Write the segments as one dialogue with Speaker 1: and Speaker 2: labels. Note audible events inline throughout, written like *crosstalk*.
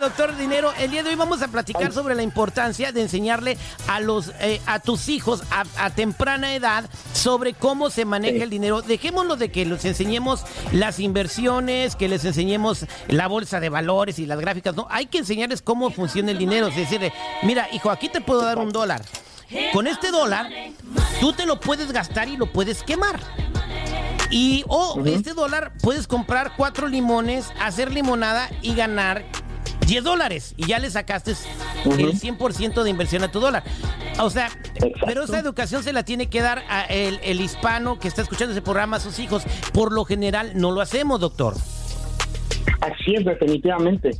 Speaker 1: Doctor Dinero, el día de hoy vamos a platicar sobre la importancia de enseñarle a los eh, a tus hijos a, temprana edad sobre cómo se maneja el dinero. Dejémoslo de que les enseñemos las inversiones, que les enseñemos la bolsa de valores y las gráficas. No, hay que enseñarles cómo funciona el dinero. Es decir, mira, hijo, aquí te puedo dar un dólar. Con este dólar, tú te lo puedes gastar y lo puedes quemar. Y o este dólar puedes comprar cuatro limones, hacer limonada y ganar 10 dólares y ya le sacaste el 100% de inversión a tu dólar. O sea, pero esa educación se la tiene que dar a el, hispano que está escuchando ese programa a sus hijos. Por lo general no lo hacemos, doctor.
Speaker 2: Así es, definitivamente.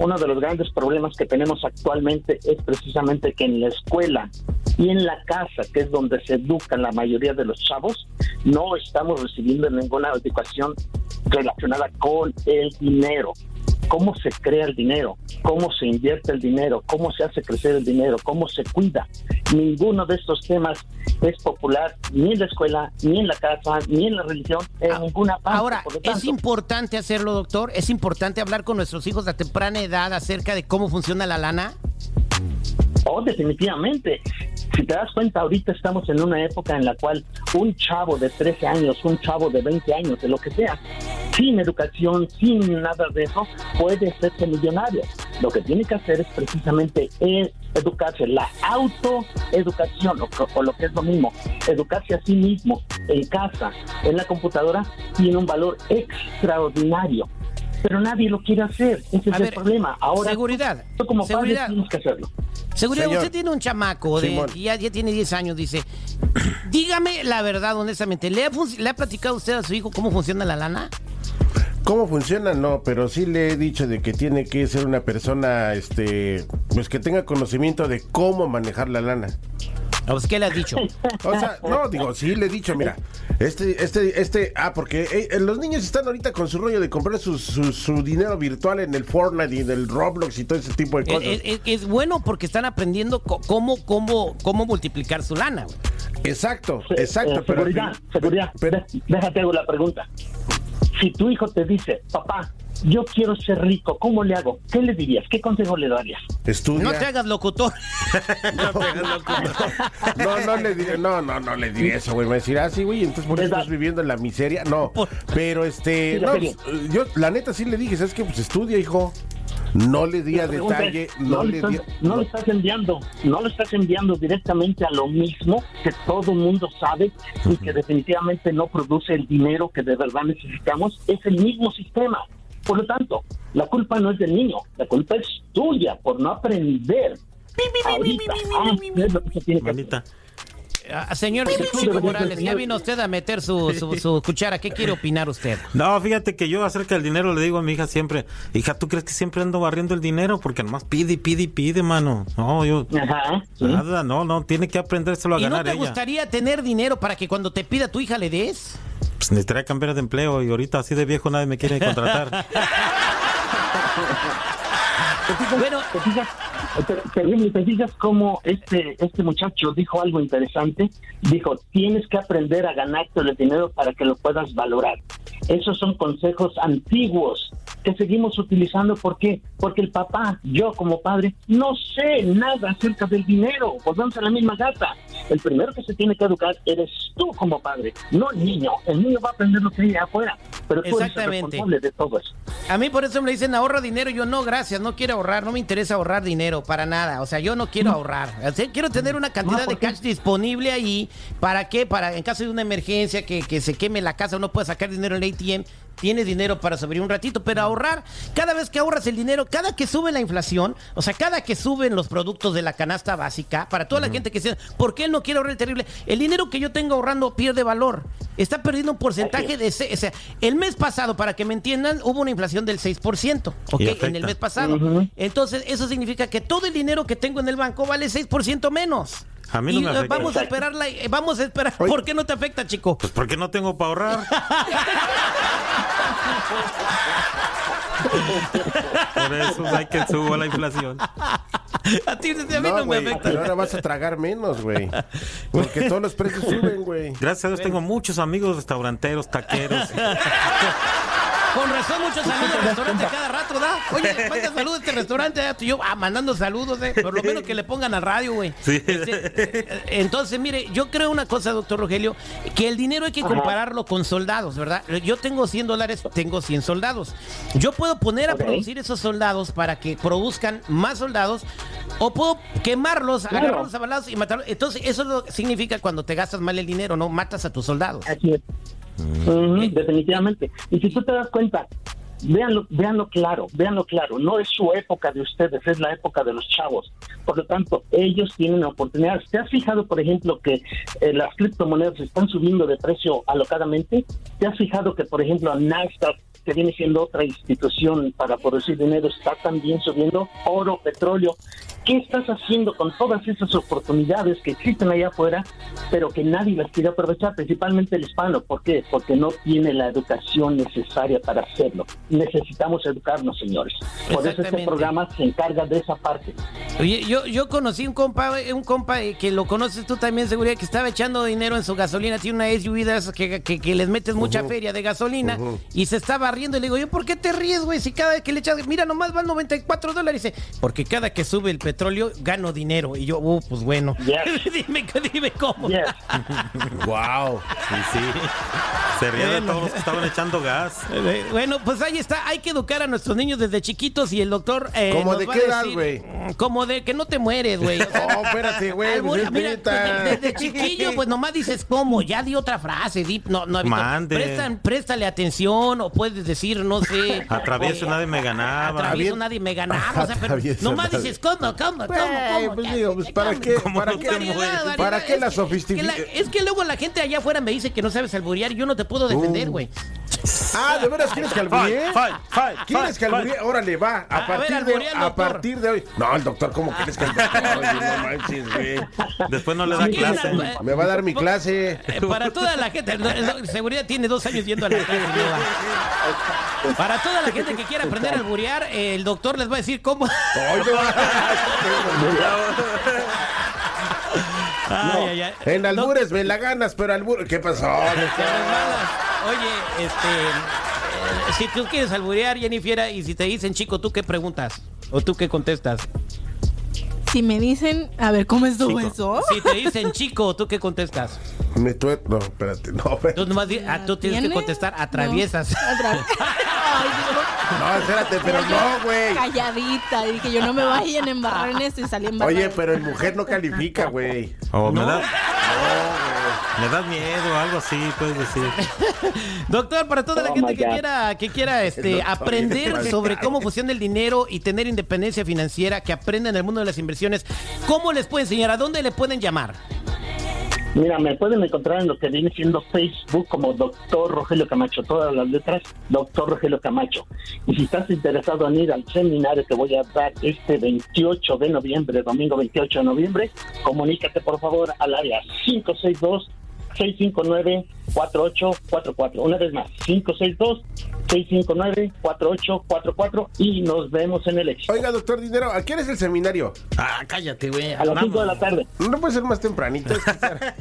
Speaker 2: Uno de los grandes problemas que tenemos actualmente es precisamente que en la escuela y en la casa, que es donde se educan la mayoría de los chavos, no estamos recibiendo ninguna educación relacionada con el dinero cómo se crea el dinero, cómo se invierte el dinero, cómo se hace crecer el dinero, cómo se cuida. Ninguno de estos temas es popular ni en la escuela, ni en la casa, ni en la religión, en ah, ninguna parte.
Speaker 1: Ahora, es importante hacerlo, doctor. Es importante hablar con nuestros hijos a temprana edad acerca de cómo funciona la lana.
Speaker 2: Oh, definitivamente. Si te das cuenta, ahorita estamos en una época en la cual un chavo de 13 años, un chavo de 20 años, de lo que sea, sin educación, sin nada de eso, puede ser millonario. Lo que tiene que hacer es precisamente educarse, la autoeducación, o lo que es lo mismo, educarse a sí mismo en casa, en la computadora, tiene un valor extraordinario pero nadie lo quiere hacer. Ese es el problema. Ahora,
Speaker 1: seguridad.
Speaker 2: como
Speaker 1: seguridad.
Speaker 2: tienes que hacerlo.
Speaker 1: Seguridad, usted tiene un chamaco de, ya, ya, tiene 10 años, dice. *clears throat* Dígame la verdad, honestamente. ¿le ha, ¿Le ha platicado usted a su hijo cómo funciona la lana?
Speaker 3: ¿Cómo funciona? No, pero sí le he dicho de que tiene que ser una persona, este, pues que tenga conocimiento de cómo manejar la lana.
Speaker 1: Pues, ¿Qué le has dicho? *laughs*
Speaker 3: O sea, no, digo, sí le he dicho, mira, este, este, este, ah, porque eh, los niños están ahorita con su rollo de comprar su, su, dinero virtual en el Fortnite y en el Roblox y todo ese tipo de cosas.
Speaker 1: Es, bueno porque están aprendiendo cómo, cómo, cómo multiplicar su lana.
Speaker 3: Exacto, exacto.
Speaker 2: Eh, seguridad, seguridad, pero déjate hago la pregunta si tu hijo te dice, papá, yo quiero ser rico, ¿cómo le hago? ¿Qué le dirías? ¿Qué consejo le darías?
Speaker 3: Estudia.
Speaker 1: No te hagas locutor. *laughs*
Speaker 3: no te hagas locutor. No, no le diría, no, no, no le diría eso, güey. Me decir, ah, sí, güey, entonces por eso estás viviendo en la miseria. No, pero este, no, yo la neta sí le dije, ¿sabes qué? Pues estudia, hijo. No le di a detalle, no, le
Speaker 2: estás, no lo estás enviando, no lo estás enviando directamente a lo mismo que todo mundo sabe y que definitivamente no produce el dinero que de verdad necesitamos, es el mismo sistema. Por lo tanto, la culpa no es del niño, la culpa es tuya por no aprender. Ahorita, ah, es lo que se tiene que
Speaker 1: Ah, señor Chico Morales, ya vino usted a meter su, *laughs* su, cuchara. ¿Qué quiere opinar usted?
Speaker 4: No, fíjate que yo acerca del dinero le digo a mi hija siempre, hija, ¿tú crees que siempre ando barriendo el dinero? Porque nomás pide y pide y pide, mano. No, yo... Nada, no, no, tiene que aprendérselo a
Speaker 1: ¿Y
Speaker 4: ganar
Speaker 1: no te gustaría tener dinero para que cuando te pida tu hija le des?
Speaker 4: Pues necesitaría cambiar de empleo y ahorita así de viejo nadie me quiere contratar. *laughs*
Speaker 2: bueno, terrible. ¿Te fijas cómo este, este muchacho dijo algo interesante? Dijo, tienes que aprender a ganarte el dinero para que lo puedas valorar. Esos son consejos antiguos que seguimos utilizando. ¿Por qué? Porque el papá, yo como padre, no sé nada acerca del dinero. Volvemos a la misma gata. El primero que se tiene que educar eres tú como padre, no el niño. El niño va a aprender lo que hay afuera, pero tú eres el responsable de todo eso.
Speaker 1: A mí por eso me dicen ahorra dinero. Yo no, gracias, no quiero ahorrar, no me interesa ahorrar dinero para nada. O sea, yo no quiero ahorrar. quiero tener una cantidad de cash disponible ahí. ¿Para qué? Para en caso de una emergencia que, que se queme la casa o no pueda sacar dinero en el ATM, tienes dinero para sobrevivir un ratito, pero ahorrar, cada vez que ahorras el dinero, cada que sube la inflación, o sea, cada que suben los productos de la canasta básica, para toda la gente que dice, ¿por qué él no quiere ahorrar el terrible? El dinero que yo tengo ahorrando pierde valor. Está perdiendo un porcentaje de... O sea, el mes pasado, para que me entiendan, hubo una inflación del 6%, ¿ok? En el mes pasado. Entonces, eso significa que todo el dinero que tengo en el banco vale 6% menos.
Speaker 4: A mí no me
Speaker 1: afecta. Vamos a esperar, vamos a esperar. ¿Por qué no te afecta, chico?
Speaker 4: Pues porque no tengo para ahorrar. *laughs* Por eso hay que subo la inflación.
Speaker 1: A ti a mí no, me afecta.
Speaker 3: Pero ahora vas a tragar menos, güey. *laughs* Porque todos los precios suben, güey.
Speaker 4: Gracias a Dios tengo muchos amigos restauranteros, taqueros. *laughs*
Speaker 1: Con razón, muchos saludos al restaurante cada rato, ¿da? Oye, manda saludos a este restaurante. Yo ah, mandando saludos, ¿eh? Por lo menos que le pongan al radio, güey. Sí. Este, eh, entonces, mire, yo creo una cosa, doctor Rogelio, que el dinero hay que compararlo con soldados, ¿verdad? Yo tengo 100 dólares, tengo 100 soldados. Yo puedo poner a producir esos soldados para que produzcan más soldados o puedo quemarlos, agarrarlos a balazos y matarlos. Entonces, eso lo significa cuando te gastas mal el dinero, ¿no? Matas a tus soldados.
Speaker 2: Así es. Definitivamente. Y si tú te das cuenta, Véanlo, véanlo claro, véanlo claro. No es su época de ustedes, es la época de los chavos. Por lo tanto, ellos tienen oportunidades. ¿Te has fijado, por ejemplo, que eh, las criptomonedas están subiendo de precio alocadamente? ¿Te has fijado que, por ejemplo, Nasdaq que viene siendo otra institución para producir dinero, está también subiendo oro, petróleo. ¿Qué estás haciendo con todas esas oportunidades que existen allá afuera, pero que nadie las quiere aprovechar, principalmente el hispano? ¿Por qué? Porque no tiene la educación necesaria para hacerlo. Necesitamos educarnos, señores. Por eso este programa se encarga de esa parte.
Speaker 1: Oye, yo, yo conocí un compa, un compa eh, que lo conoces tú también, seguridad, que estaba echando dinero en su gasolina, tiene una SUV que, que, les metes mucha feria de gasolina y se estaba riendo y le digo, yo, ¿por qué te ríes, güey? Si cada vez que le echas, mira, nomás van 94 dólares. Dice, porque cada que sube el petróleo gano dinero. Y yo, uh, pues bueno. *laughs* dime, dime cómo.
Speaker 4: wow. *laughs* Sí, sí. Se ríe de todos los que estaban echando gas.
Speaker 1: Eh, bueno, pues ahí está. Hay que educar a nuestros niños desde chiquitos y el doctor.
Speaker 3: Eh, ¿Cómo de qué edad, güey?
Speaker 1: Mm, como de que no te mueres, güey. *laughs*
Speaker 3: oh, espérate, güey. Pues
Speaker 1: desde, chiquillo, pues nomás dices cómo. Ya di otra frase. Di, no, no, Mande. préstale atención o puedes decir, no sé.
Speaker 4: Atravieso nadie me ganaba.
Speaker 1: Atravieso nadie me ganaba. O sea, pero nomás dices, ¿cómo, cómo, cómo?
Speaker 3: Pues digo, pues ¿para qué? ¿Para qué? ¿Para qué la sofisticación?
Speaker 1: Es que luego la gente allá afuera me dice que no sabes alburear y yo no te puedo defender, güey.
Speaker 3: Ah, ¿de veras quieres que alburie? ¿Quieres que alburie? Órale, va. A, partir, de, a partir de hoy. No, el doctor, ¿cómo quieres que alburie? no manches, güey.
Speaker 4: Después no le da clase.
Speaker 3: Me va a dar mi clase.
Speaker 1: Eh, para toda la gente, seguridad tiene dos años yendo a la clase. Para toda la gente que quiera aprender a alburear, el doctor les va a decir cómo.
Speaker 3: Ay, En albures me la ganas, pero albures. ¿Qué pasó?
Speaker 1: Oye, este. Eh, si tú quieres alburear, Jennifer, y si te dicen chico, ¿tú qué preguntas? ¿O tú qué contestas?
Speaker 5: Si me dicen, a ver, ¿cómo estuvo eso?
Speaker 1: Si te dicen chico, ¿tú qué contestas?
Speaker 3: Me. No, espérate, no.
Speaker 1: Tú, nomás ah, tú tienes que contestar, atraviesas. *laughs* *laughs*
Speaker 3: No. espérate, pero no, güey.
Speaker 5: Calladita, dije yo no me vayan a embarrar en esto y salí embarrada.
Speaker 3: Oye, pero el mujer no califica, güey.
Speaker 4: Oh, ¿me da? Me da miedo, algo así, puedes decir. *laughs*
Speaker 1: Doctor, para toda la gente que quiera, que quiera este, aprender sobre *laughs* cómo funciona el dinero y tener independencia financiera, que aprenda en el mundo de las inversiones, ¿cómo les puede enseñar? ¿A dónde le pueden llamar?
Speaker 2: Mira, me pueden encontrar en lo que viene siendo Facebook como Doctor Rogelio Camacho, todas las letras, Doctor Rogelio Camacho. Y si estás interesado en ir al seminario que voy a dar este 28 de noviembre, domingo 28 de noviembre, comunícate por favor al área 562 659-4844. Una vez más, 562-659-4844 y nos vemos en el éxito.
Speaker 3: Oiga, doctor Dinero, ¿a quién es el seminario?
Speaker 1: Ah, cállate, güey.
Speaker 2: A las 5 de la tarde.
Speaker 3: No puede ser más tempranito. *laughs*
Speaker 1: van a ver,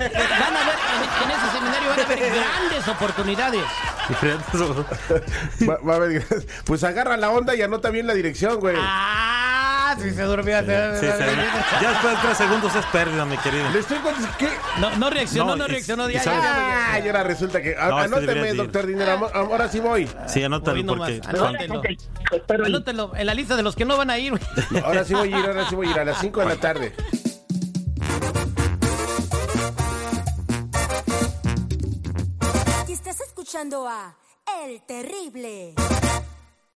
Speaker 1: en, ese seminario van a haber grandes oportunidades.
Speaker 3: va, va a haber, *laughs* pues agarra la onda y anota bien la dirección, güey.
Speaker 1: Ah si se durmió.
Speaker 4: ya después de tres segundos es pérdida, mi querido.
Speaker 3: Le estoy contando. ¿Qué?
Speaker 1: No, no reaccionó, no, reaccionó. Ya,
Speaker 3: ya, y ahora resulta que. anóteme, doctor Dinero. Ahora sí voy.
Speaker 4: Sí, anótalo porque.
Speaker 1: Anótelo. Anótelo en la lista de los que no van a ir.
Speaker 3: ahora sí voy a ir, ahora sí voy a ir a las 5 de la tarde.
Speaker 6: Y estás escuchando a El Terrible.